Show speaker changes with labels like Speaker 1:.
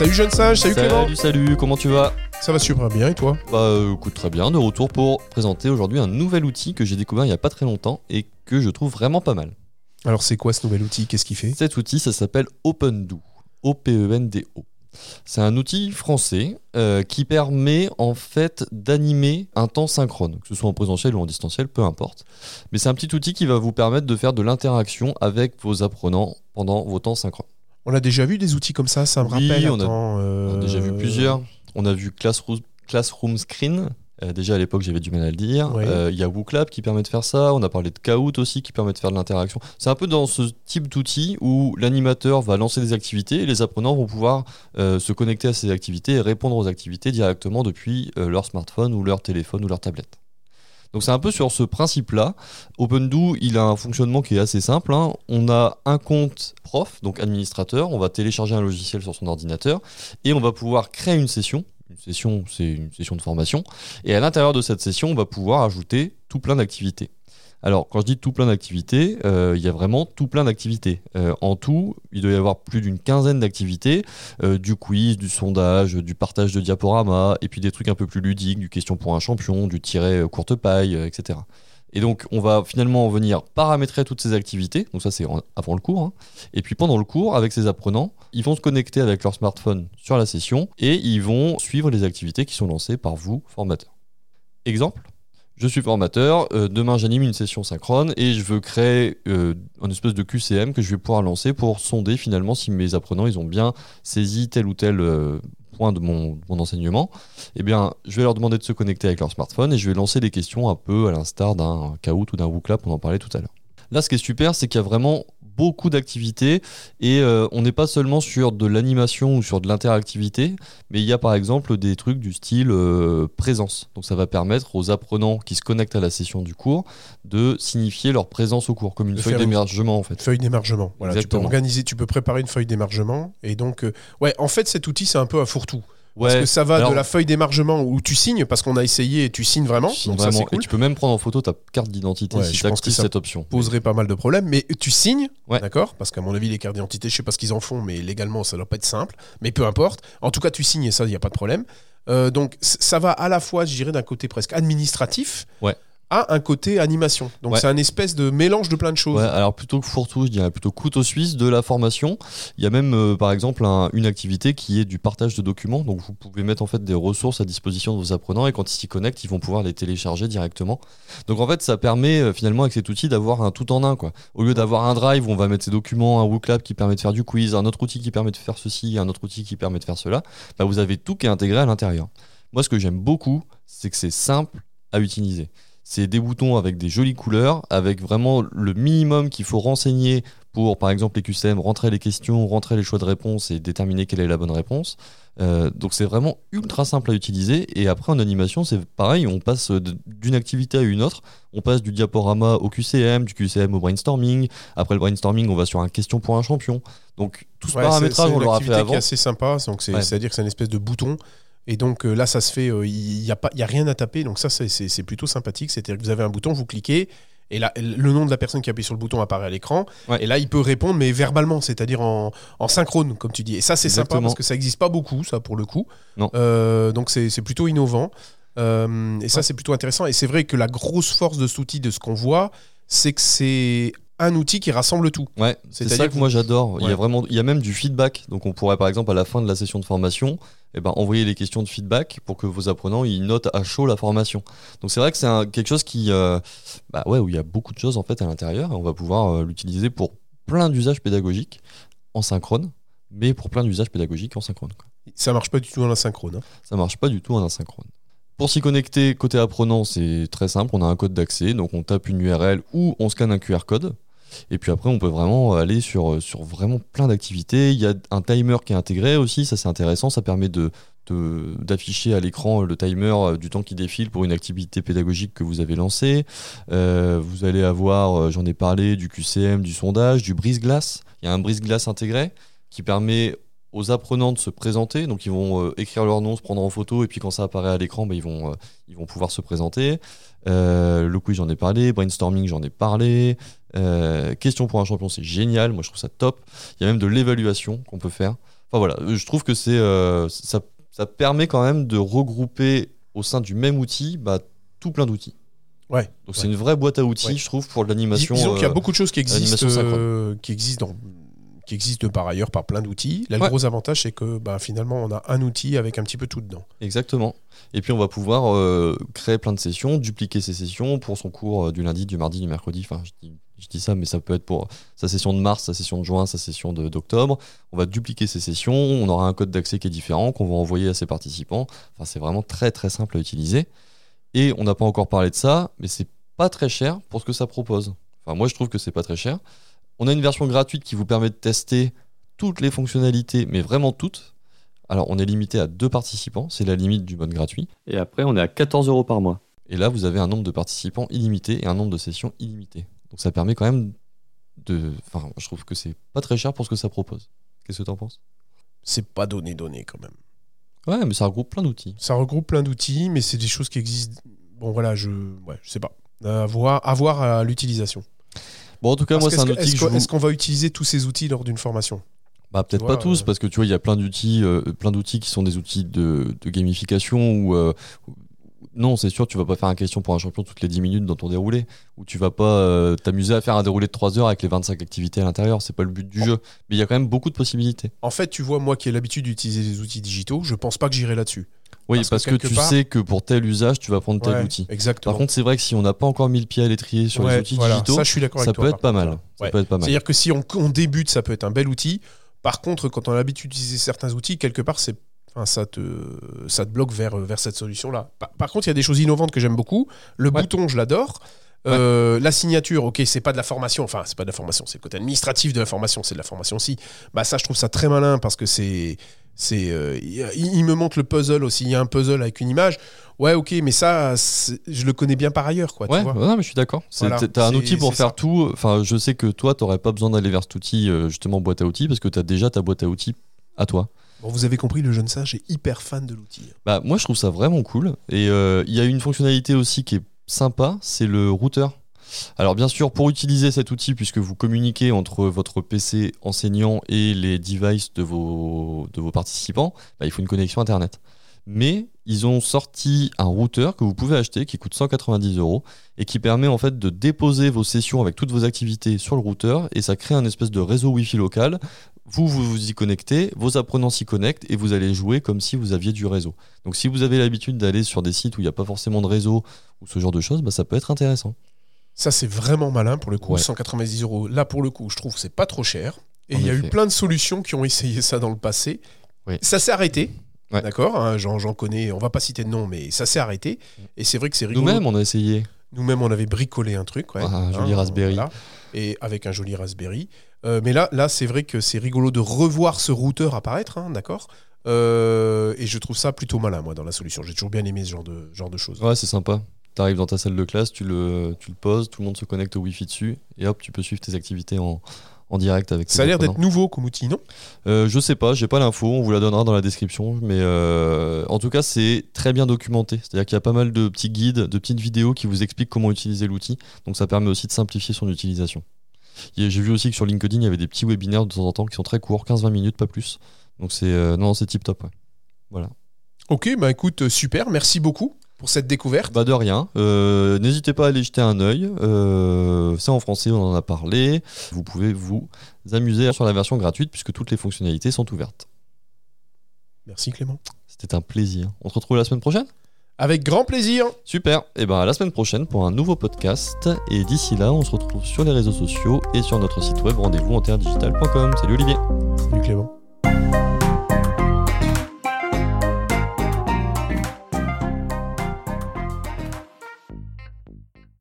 Speaker 1: Salut jeune sage, salut, Clément.
Speaker 2: Salut, salut, comment tu vas?
Speaker 1: Ça va super bien et toi?
Speaker 2: Bah écoute très bien, de retour pour présenter aujourd'hui un nouvel outil que j'ai découvert il n'y a pas très longtemps et que je trouve vraiment pas mal.
Speaker 1: Alors c'est quoi ce nouvel outil? Qu'est-ce qu'il fait?
Speaker 2: Cet outil, ça s'appelle OpenDo. O-P-E-N-D-O. C'est un outil français euh, qui permet en fait d'animer un temps synchrone, que ce soit en présentiel ou en distanciel, peu importe. Mais c'est un petit outil qui va vous permettre de faire de l'interaction avec vos apprenants pendant vos temps synchrones.
Speaker 1: On a déjà vu des outils comme ça, ça me
Speaker 2: Oui,
Speaker 1: rappelle.
Speaker 2: on a-
Speaker 1: attends,
Speaker 2: On a
Speaker 1: euh,
Speaker 2: déjà vu plusieurs. On a vu Classroom, Classroom Screen. Euh, déjà à l'époque, j'avais du mal à le dire.
Speaker 1: Ouais.
Speaker 2: Euh, Il y a WooClap qui permet de faire ça. On a parlé de Kahoot aussi qui permet de faire de l'interaction. C'est un peu dans ce type d'outil où l'animateur va lancer des activités et les apprenants vont pouvoir euh, se connecter à ces activités et répondre aux activités directement depuis euh, leur smartphone ou leur téléphone ou leur tablette. Donc c'est un peu sur ce principe-là. OpenDo, il a un fonctionnement qui est assez simple. hein. On a un compte prof, donc administrateur. On va télécharger un logiciel sur son ordinateur et on va pouvoir créer une session. Une session, c'est une session de formation. Et à l'intérieur de cette session, on va pouvoir ajouter tout plein d'activités. Alors, quand je dis tout plein d'activités, euh, il y a vraiment tout plein d'activités. Euh, en tout, il doit y avoir plus d'une quinzaine d'activités, euh, du quiz, du sondage, du partage de diaporamas, et puis des trucs un peu plus ludiques, du question pour un champion, du tiret euh, courte paille, etc. Et donc, on va finalement venir paramétrer toutes ces activités. Donc ça, c'est avant le cours. hein. Et puis pendant le cours, avec ces apprenants, ils vont se connecter avec leur smartphone sur la session et ils vont suivre les activités qui sont lancées par vous, formateur. Exemple je suis formateur, euh, demain j'anime une session synchrone et je veux créer euh, un espèce de QCM que je vais pouvoir lancer pour sonder finalement si mes apprenants ont bien saisi tel ou tel euh, point de mon, mon enseignement. Eh bien, je vais leur demander de se connecter avec leur smartphone et je vais lancer des questions un peu à l'instar d'un Kahoot ou d'un WooClap, on en parlait tout à l'heure. Là, ce qui est super, c'est qu'il y a vraiment beaucoup d'activités et euh, on n'est pas seulement sur de l'animation ou sur de l'interactivité, mais il y a par exemple des trucs du style euh, présence. Donc ça va permettre aux apprenants qui se connectent à la session du cours de signifier leur présence au cours, comme une
Speaker 1: De
Speaker 2: feuille d'émergement en fait.
Speaker 1: Feuille d'émargement. Voilà, tu peux
Speaker 2: Exactement.
Speaker 1: organiser, tu peux préparer une feuille d'émargement. Et donc, euh, ouais, en fait, cet outil, c'est un peu un fourre-tout. Parce que ça va
Speaker 2: alors-
Speaker 1: de la feuille d'émargement où tu signes, parce qu'on a essayé et tu signes vraiment.
Speaker 2: signe
Speaker 1: donc ça, cool.
Speaker 2: Et tu peux même prendre en photo ta carte d'identité
Speaker 1: Ouais,
Speaker 2: si
Speaker 1: je
Speaker 2: tu
Speaker 1: pense que ça
Speaker 2: cette option.
Speaker 1: poserait pas mal de problèmes, mais tu signes,
Speaker 2: Ouais.
Speaker 1: d'accord? Parce qu'à mon avis, les cartes d'identité, je sais pas ce qu'ils en font, mais légalement, ça doit pas être simple. Mais peu importe. En tout cas, tu signes et ça, il n'y a pas de problème. Euh, donc, ça va à la fois, je dirais, d'un côté presque administratif
Speaker 2: Ouais.
Speaker 1: À un côté animation. Donc,
Speaker 2: Ouais.
Speaker 1: c'est un espèce de mélange de plein de choses.
Speaker 2: Ouais, alors plutôt que fourre-tout, je dirais plutôt couteau suisse de la formation. Il y a même euh, par exemple un- une activité qui est du partage de documents. Donc vous pouvez mettre en fait des ressources à disposition de vos apprenants et quand ils s'y connectent, ils vont pouvoir les télécharger directement. Donc en fait, ça permet euh, finalement avec cet outil d'avoir un tout en un quoi. Au lieu d'avoir un drive où on va mettre ses documents, un WooClap qui permet de faire du quiz, un autre outil qui permet de faire ceci, un autre outil qui permet de faire cela, bah, vous avez tout qui est intégré à l'intérieur. Moi, ce que j'aime beaucoup, c'est que c'est simple à utiliser. C'est des boutons avec des jolies couleurs, avec vraiment le minimum qu'il faut renseigner pour, par exemple, les QCM, rentrer les questions, rentrer les choix de réponse et déterminer quelle est la bonne réponse. Euh, donc c'est vraiment ultra simple à utiliser. Et après, en animation, c'est pareil, on passe d'une activité à une autre. On passe du diaporama au QCM, du QCM au brainstorming. Après le brainstorming, on va sur un question pour un champion. Donc tout ce
Speaker 1: Ouais, c'est-
Speaker 2: paramétrage,
Speaker 1: c'est
Speaker 2: on l'aura fait avant.
Speaker 1: est assez sympa. Donc c'est,
Speaker 2: Ouais.
Speaker 1: C'est-à-dire que c'est une espèce de bouton. Et donc euh, là, ça se fait, euh, il n'y a, pas- il y a rien à taper. Donc ça, c'est, plutôt sympathique. C'est-à-dire que vous avez un bouton, vous cliquez. Et là, le nom de la personne qui appuie sur le bouton apparaît à l'écran.
Speaker 2: Ouais.
Speaker 1: Et là, il peut répondre, mais verbalement, c'est-à-dire en, en synchrone, comme tu dis. Et ça, c'est sympa parce que ça n'existe pas beaucoup, ça, pour le coup.
Speaker 2: Non.
Speaker 1: Euh, donc c'est, plutôt innovant. Euh, et ça, c'est plutôt intéressant. Et c'est vrai que la grosse force de cet outil, de ce qu'on voit, c'est que c'est un outil qui rassemble tout.
Speaker 2: Ouais, c'est ça
Speaker 1: que
Speaker 2: que moi j'adore. Il y a vraiment, il y a même du feedback. Donc on pourrait par exemple à la fin de la session de formation, eh ben, envoyer les questions de feedback pour que vos apprenants ils notent à chaud la formation. Donc c'est vrai que c'est quelque chose qui, euh, bah ouais, où il y a beaucoup de choses en fait à l'intérieur et on va pouvoir euh, l'utiliser pour plein d'usages pédagogiques en synchrone, mais pour plein d'usages pédagogiques en synchrone. quoi.
Speaker 1: Ça marche pas du tout en asynchrone. hein.
Speaker 2: Ça marche pas du tout en asynchrone. Pour s'y connecter côté apprenant, c'est très simple. On a un code d'accès, donc on tape une URL ou on scanne un QR code. Et puis après, on peut vraiment aller sur, sur vraiment plein d'activités. Il y a un timer qui est intégré aussi, ça c'est intéressant. Ça permet de d'afficher à l'écran le timer euh, du temps qui défile pour une activité pédagogique que vous avez lancée. Euh, vous allez avoir, euh, j'en ai parlé, du QCM, du sondage, du brise-glace. Il y a un brise-glace intégré qui permet aux apprenants de se présenter. Donc ils vont euh, écrire leur nom, se prendre en photo, et puis quand ça apparaît à l'écran, bah, ils, vont, euh, ils vont pouvoir se présenter. Euh, le quiz, j'en ai parlé. Brainstorming, j'en ai parlé. Euh, question pour un champion, c'est génial. Moi, je trouve ça top. Il y a même de l'évaluation qu'on peut faire. Enfin voilà, je trouve que c'est ça, ça permet quand même de regrouper au sein du même outil bah, tout plein d'outils.
Speaker 1: Ouais.
Speaker 2: Donc
Speaker 1: ouais.
Speaker 2: c'est une vraie boîte à outils,
Speaker 1: Ouais.
Speaker 2: je trouve, pour l'animation.
Speaker 1: Disons qu'il y a beaucoup de choses qui existent, qui existent dans qui existent par ailleurs par plein d'outils. Là,
Speaker 2: Ouais.
Speaker 1: le gros avantage, c'est que bah, finalement, on a un outil avec un petit peu tout dedans.
Speaker 2: Exactement. Et puis on va pouvoir euh, créer plein de sessions, dupliquer ces sessions pour son cours euh, du lundi, du mardi, du mercredi. Enfin, je dis, je dis ça, mais ça peut être pour sa session de mars, sa session de juin, sa session de- d'octobre. On va dupliquer ces sessions. On aura un code d'accès qui est différent qu'on va envoyer à ses participants. Enfin, c'est vraiment très très simple à utiliser. Et on n'a pas encore parlé de ça, mais c'est pas très cher pour ce que ça propose. Enfin, moi je trouve que c'est pas très cher. On a une version gratuite qui vous permet de tester toutes les fonctionnalités, mais vraiment toutes. Alors, on est limité à deux participants, c'est la limite du mode gratuit. Et après, on est à 14 euros par mois. Et là, vous avez un nombre de participants illimité et un nombre de sessions illimité. Donc, ça permet quand même de. Enfin, je trouve que c'est pas très cher pour ce que ça propose. Qu'est-ce que tu en penses?
Speaker 1: C'est pas donné, donné quand même.
Speaker 2: Ouais, mais ça regroupe plein d'outils.
Speaker 1: Ça regroupe plein d'outils, mais c'est des choses qui existent. Bon, voilà, je, ouais, je sais pas. À voir, à voir à l'utilisation.
Speaker 2: Bon, en tout cas,
Speaker 1: Parce
Speaker 2: moi, c'est un outil
Speaker 1: est-ce qu'on
Speaker 2: vous...
Speaker 1: va utiliser tous ces outils lors d'une formation?
Speaker 2: Bah, peut-être pas tous,
Speaker 1: euh,
Speaker 2: parce que tu vois, il y a plein d'outils, euh, plein d'outils qui sont des outils de, de gamification ou. euh, ou- non, c'est sûr, tu vas pas faire un question pour un champion toutes les 10 minutes dans ton déroulé. Ou tu vas pas euh, t'amuser à faire un déroulé de 3 heures avec les 25 activités à l'intérieur. C'est pas le but du jeu. Mais il y a quand même beaucoup de possibilités.
Speaker 1: En fait, tu vois, moi qui ai l'habitude d'utiliser les outils digitaux, je pense pas que j'irai là-dessus.
Speaker 2: Oui,
Speaker 1: Parce
Speaker 2: parce,
Speaker 1: que
Speaker 2: tu
Speaker 1: part-
Speaker 2: sais que pour tel usage, tu vas prendre tel
Speaker 1: Ouais,
Speaker 2: outil.
Speaker 1: Exactement.
Speaker 2: Par contre, c'est vrai que si on n'a pas encore mis le pied à l'étrier sur
Speaker 1: Ouais,
Speaker 2: les outils
Speaker 1: voilà,
Speaker 2: digitaux,
Speaker 1: ça, je suis d'accord
Speaker 2: ça
Speaker 1: avec
Speaker 2: peut
Speaker 1: toi,
Speaker 2: être pas mal. Ça
Speaker 1: Ouais.
Speaker 2: peut être pas mal.
Speaker 1: C'est-à-dire que si on, on débute, ça peut être un bel outil. Par contre, quand on a l'habitude d'utiliser certains outils, quelque part, c'est, enfin, ça, te, ça te bloque vers, vers cette solution-là. Par, par contre, il y a des choses innovantes que j'aime beaucoup. Le
Speaker 2: Ouais.
Speaker 1: bouton, je l'adore. Euh, La signature, ok, c'est pas de la formation, enfin, c'est pas de la formation, c'est le côté administratif de la formation, c'est de la formation aussi. Bah, ça, je trouve ça très malin parce que c'est. C'est euh, il, me montre le puzzle aussi. Il y a un puzzle avec une image. Ouais, ok, mais ça, je le connais bien par ailleurs, quoi. tu
Speaker 2: Ouais,
Speaker 1: vois.
Speaker 2: ouais, non, mais je suis d'accord. C'est-
Speaker 1: Voilà,
Speaker 2: T'as un outil pour faire
Speaker 1: ça.
Speaker 2: tout. Enfin, je sais que toi, t'aurais pas besoin d'aller vers cet outil, euh, justement, boîte à outils, parce que t'as déjà ta boîte à outils à toi.
Speaker 1: Bon, vous avez compris, le jeune singe est hyper fan de l'outil.
Speaker 2: Bah, moi, je trouve ça vraiment cool. Et euh, il y a une fonctionnalité aussi qui est sympa, c'est le routeur. Alors, bien sûr, pour utiliser cet outil, puisque vous communiquez entre votre PC enseignant et les devices de vos, participants, bah, il faut une connexion Internet. Mais ils ont sorti un routeur que vous pouvez acheter qui coûte 190 euros et qui permet en fait de déposer vos sessions avec toutes vos activités sur le routeur et ça crée un espèce de réseau Wi-Fi local. Vous, vous vous y connectez, vos apprenants s'y connectent et vous allez jouer comme si vous aviez du réseau. Donc si vous avez l'habitude d'aller sur des sites où il n'y a pas forcément de réseau ou ce genre de choses, bah, ça peut être intéressant.
Speaker 1: Ça, c'est vraiment malin pour le coup.
Speaker 2: Ouais.
Speaker 1: 190 euros. Là, pour le coup, je trouve que c'est pas trop cher. Et il y a eu plein de solutions qui ont essayé ça dans le passé.
Speaker 2: Oui.
Speaker 1: Ça s'est arrêté.
Speaker 2: Ouais.
Speaker 1: D'accord hein, J'en j'en connais, on va pas citer de nom, mais ça s'est arrêté. Et c'est vrai que c'est rigolo.
Speaker 2: Nous-mêmes, on a essayé.
Speaker 1: Nous-mêmes, on avait bricolé un truc. ouais.
Speaker 2: Ah, un joli
Speaker 1: Hein,
Speaker 2: Raspberry.
Speaker 1: voilà. Et avec un joli Raspberry. Euh, mais là, là c'est vrai que c'est rigolo de revoir ce routeur apparaître, hein, d'accord Euh, Et je trouve ça plutôt malin, moi, dans la solution. J'ai toujours bien aimé ce genre de, genre de choses.
Speaker 2: Ouais, c'est sympa. Tu arrives dans ta salle de classe, tu le, tu le poses, tout le monde se connecte au Wi-Fi dessus et hop, tu peux suivre tes activités en, en direct avec
Speaker 1: Ça a l'air d'être nouveau comme outil, non?
Speaker 2: Euh, je sais pas, j'ai pas l'info, on vous la donnera dans la description, mais euh, en tout cas c'est très bien documenté. C'est-à-dire qu'il y a pas mal de petits guides, de petites vidéos qui vous expliquent comment utiliser l'outil, donc ça permet aussi de simplifier son utilisation. J'ai vu aussi que sur LinkedIn il y avait des petits webinaires de temps en temps qui sont très courts, 15-20 minutes, pas plus. Donc c'est euh, non, c'est tip top. Ouais.
Speaker 1: Ok, bah écoute, super, merci beaucoup pour cette découverte.
Speaker 2: Bah de rien. Euh, N'hésitez pas à aller jeter un œil. Euh, c'est en français, on en a parlé. Vous pouvez vous amuser sur la version gratuite puisque toutes les fonctionnalités sont ouvertes.
Speaker 1: Merci Clément.
Speaker 2: C'était un plaisir. On se retrouve la semaine prochaine?
Speaker 1: Avec grand plaisir.
Speaker 2: Super. Et ben à la semaine prochaine pour un nouveau podcast. Et d'ici là, on se retrouve sur les réseaux sociaux et sur notre site web rendez-vous en terredigital.com. Salut Olivier.
Speaker 1: Salut Clément.